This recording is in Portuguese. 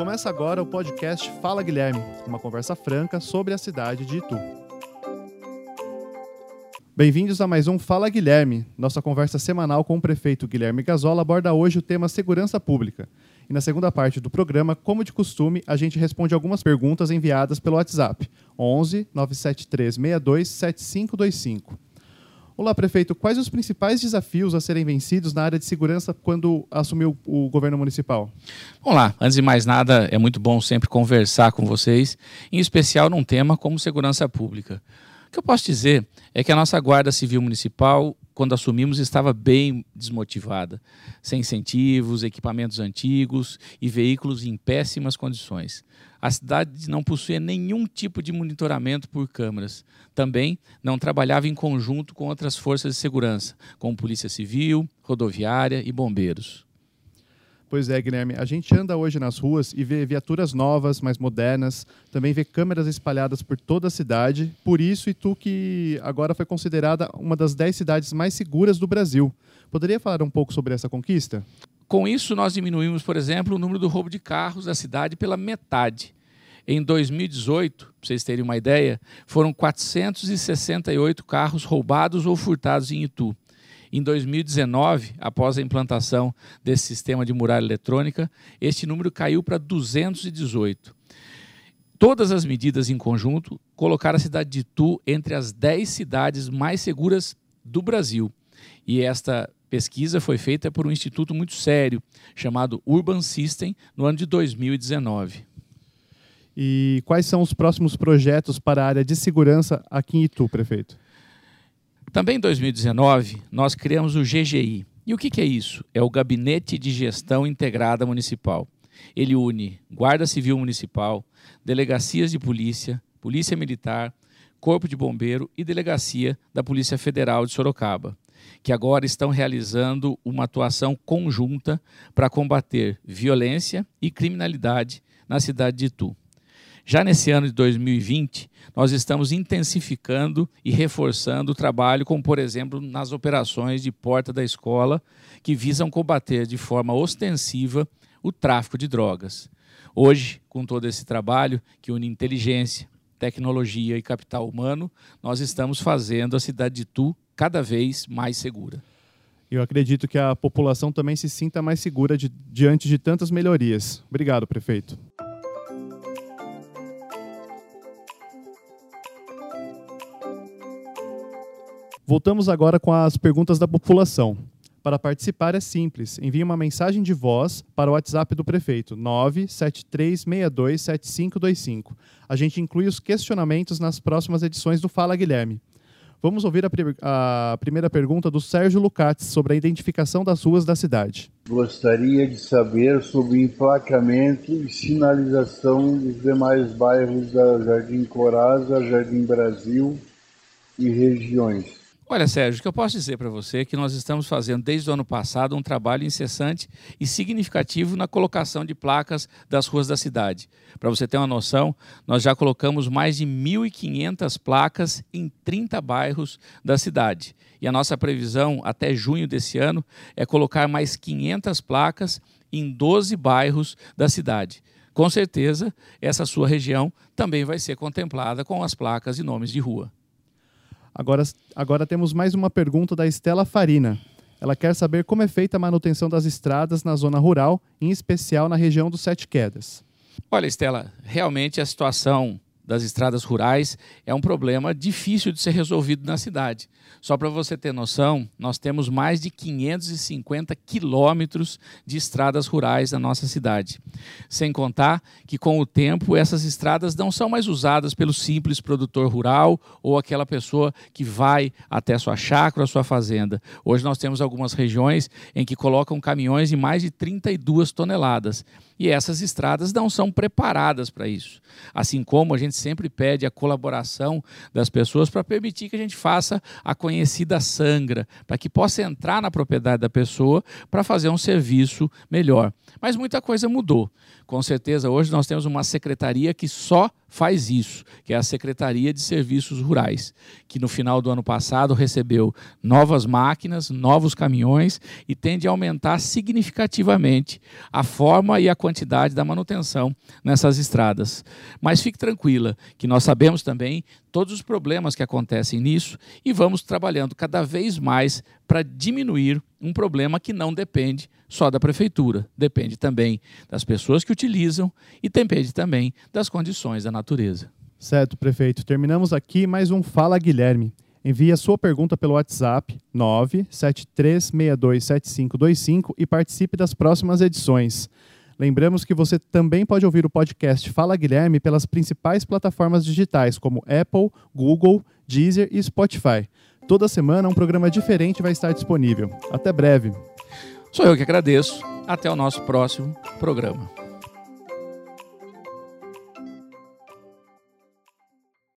Começa agora o podcast Fala Guilherme, uma conversa franca sobre a cidade de Itu. Bem-vindos a mais um Fala Guilherme. Nossa conversa semanal com o prefeito Guilherme Gazola aborda hoje o tema segurança pública. E na segunda parte do programa, como de costume, a gente responde algumas perguntas enviadas pelo WhatsApp 11 973 62 7525. Olá, prefeito. Quais os principais desafios a serem vencidos na área de segurança quando assumiu o governo municipal? Olá, antes de mais nada, é muito bom sempre conversar com vocês, em especial num tema como segurança pública. O que eu posso dizer é que a nossa Guarda Civil Municipal, quando assumimos, estava bem desmotivada, sem incentivos, equipamentos antigos e veículos em péssimas condições. A cidade não possuía nenhum tipo de monitoramento por câmeras. Também não trabalhava em conjunto com outras forças de segurança, como Polícia Civil, Rodoviária e Bombeiros. Pois é, Guilherme. A gente anda hoje nas ruas e vê viaturas novas, mais modernas, também vê câmeras espalhadas por toda a cidade. Por isso, Itu que agora foi considerada uma das 10 cidades mais seguras do Brasil. Poderia falar um pouco sobre essa conquista? Com isso, nós diminuímos, por exemplo, o número do roubo de carros da cidade pela metade. Em 2018, para vocês terem uma ideia, foram 468 carros roubados ou furtados em Itu. Em 2019, após a implantação desse sistema de muralha eletrônica, este número caiu para 218. Todas as medidas em conjunto colocaram a cidade de Itu entre as 10 cidades mais seguras do Brasil. E esta pesquisa foi feita por um instituto muito sério, chamado Urban System, no ano de 2019. E quais são os próximos projetos para a área de segurança aqui em Itu, prefeito? Também em 2019, nós criamos o GGI. E o que, é isso? É o Gabinete de Gestão Integrada Municipal. Ele une Guarda Civil Municipal, delegacias de polícia, Polícia Militar, Corpo de Bombeiro e Delegacia da Polícia Federal de Sorocaba, que agora estão realizando uma atuação conjunta para combater violência e criminalidade na cidade de Itu. Já nesse ano de 2020, nós estamos intensificando e reforçando o trabalho, como por exemplo nas operações de porta da escola, que visam combater de forma ostensiva o tráfico de drogas. Hoje, com todo esse trabalho que une inteligência, tecnologia e capital humano, nós estamos fazendo a cidade de Tu cada vez mais segura. Eu acredito que a população também se sinta mais segura de, diante de tantas melhorias. Obrigado, prefeito. Voltamos agora com as perguntas da população. Para participar é simples. Envie uma mensagem de voz para o WhatsApp do prefeito 973627525. A gente inclui os questionamentos nas próximas edições do Fala Guilherme. Vamos ouvir a, a primeira pergunta do Sérgio Lucati sobre a identificação das ruas da cidade. Gostaria de saber sobre emplacamento e sinalização dos demais bairros da Jardim Coraza, Jardim Brasil e regiões. Olha, Sérgio, o que eu posso dizer para você é que nós estamos fazendo desde o ano passado um trabalho incessante e significativo na colocação de placas das ruas da cidade. Para você ter uma noção, nós já colocamos mais de 1.500 placas em 30 bairros da cidade. E a nossa previsão até junho desse ano é colocar mais 500 placas em 12 bairros da cidade. Com certeza, essa sua região também vai ser contemplada com as placas e nomes de rua. Agora, agora temos mais uma pergunta da Estela Farina. Ela quer saber como é feita a manutenção das estradas na zona rural, em especial na região dos Sete Quedas. Olha, Estela, realmente a situação das estradas rurais é um problema difícil de ser resolvido na cidade. Só para você ter noção, nós temos mais de 550 quilômetros de estradas rurais na nossa cidade. Sem contar que, com o tempo, essas estradas não são mais usadas pelo simples produtor rural ou aquela pessoa que vai até sua chácara sua fazenda. Hoje nós temos algumas regiões em que colocam caminhões de mais de 32 toneladas. E essas estradas não são preparadas para isso. Assim como a gente sempre pede a colaboração das pessoas para permitir que a gente faça a conhecida sangra, para que possa entrar na propriedade da pessoa para fazer um serviço melhor. Mas muita coisa mudou. Com certeza, hoje nós temos uma secretaria que só faz isso, que é a Secretaria de Serviços Rurais, que no final do ano passado recebeu novas máquinas, novos caminhões e tende a aumentar significativamente a forma e a quantidade da manutenção nessas estradas. Mas fique tranquila, que nós sabemos também todos os problemas que acontecem nisso e vamos trabalhando cada vez mais para diminuir um problema que não depende só da prefeitura, depende também das pessoas que utilizam e depende também das condições da natureza. Certo, prefeito. Terminamos aqui mais um Fala Guilherme. Envie a sua pergunta pelo WhatsApp 973627525 e participe das próximas edições. Lembramos que você também pode ouvir o podcast Fala Guilherme pelas principais plataformas digitais como Apple, Google, Deezer e Spotify. Toda semana um programa diferente vai estar disponível. Até breve. Sou eu que agradeço. Até o nosso próximo programa.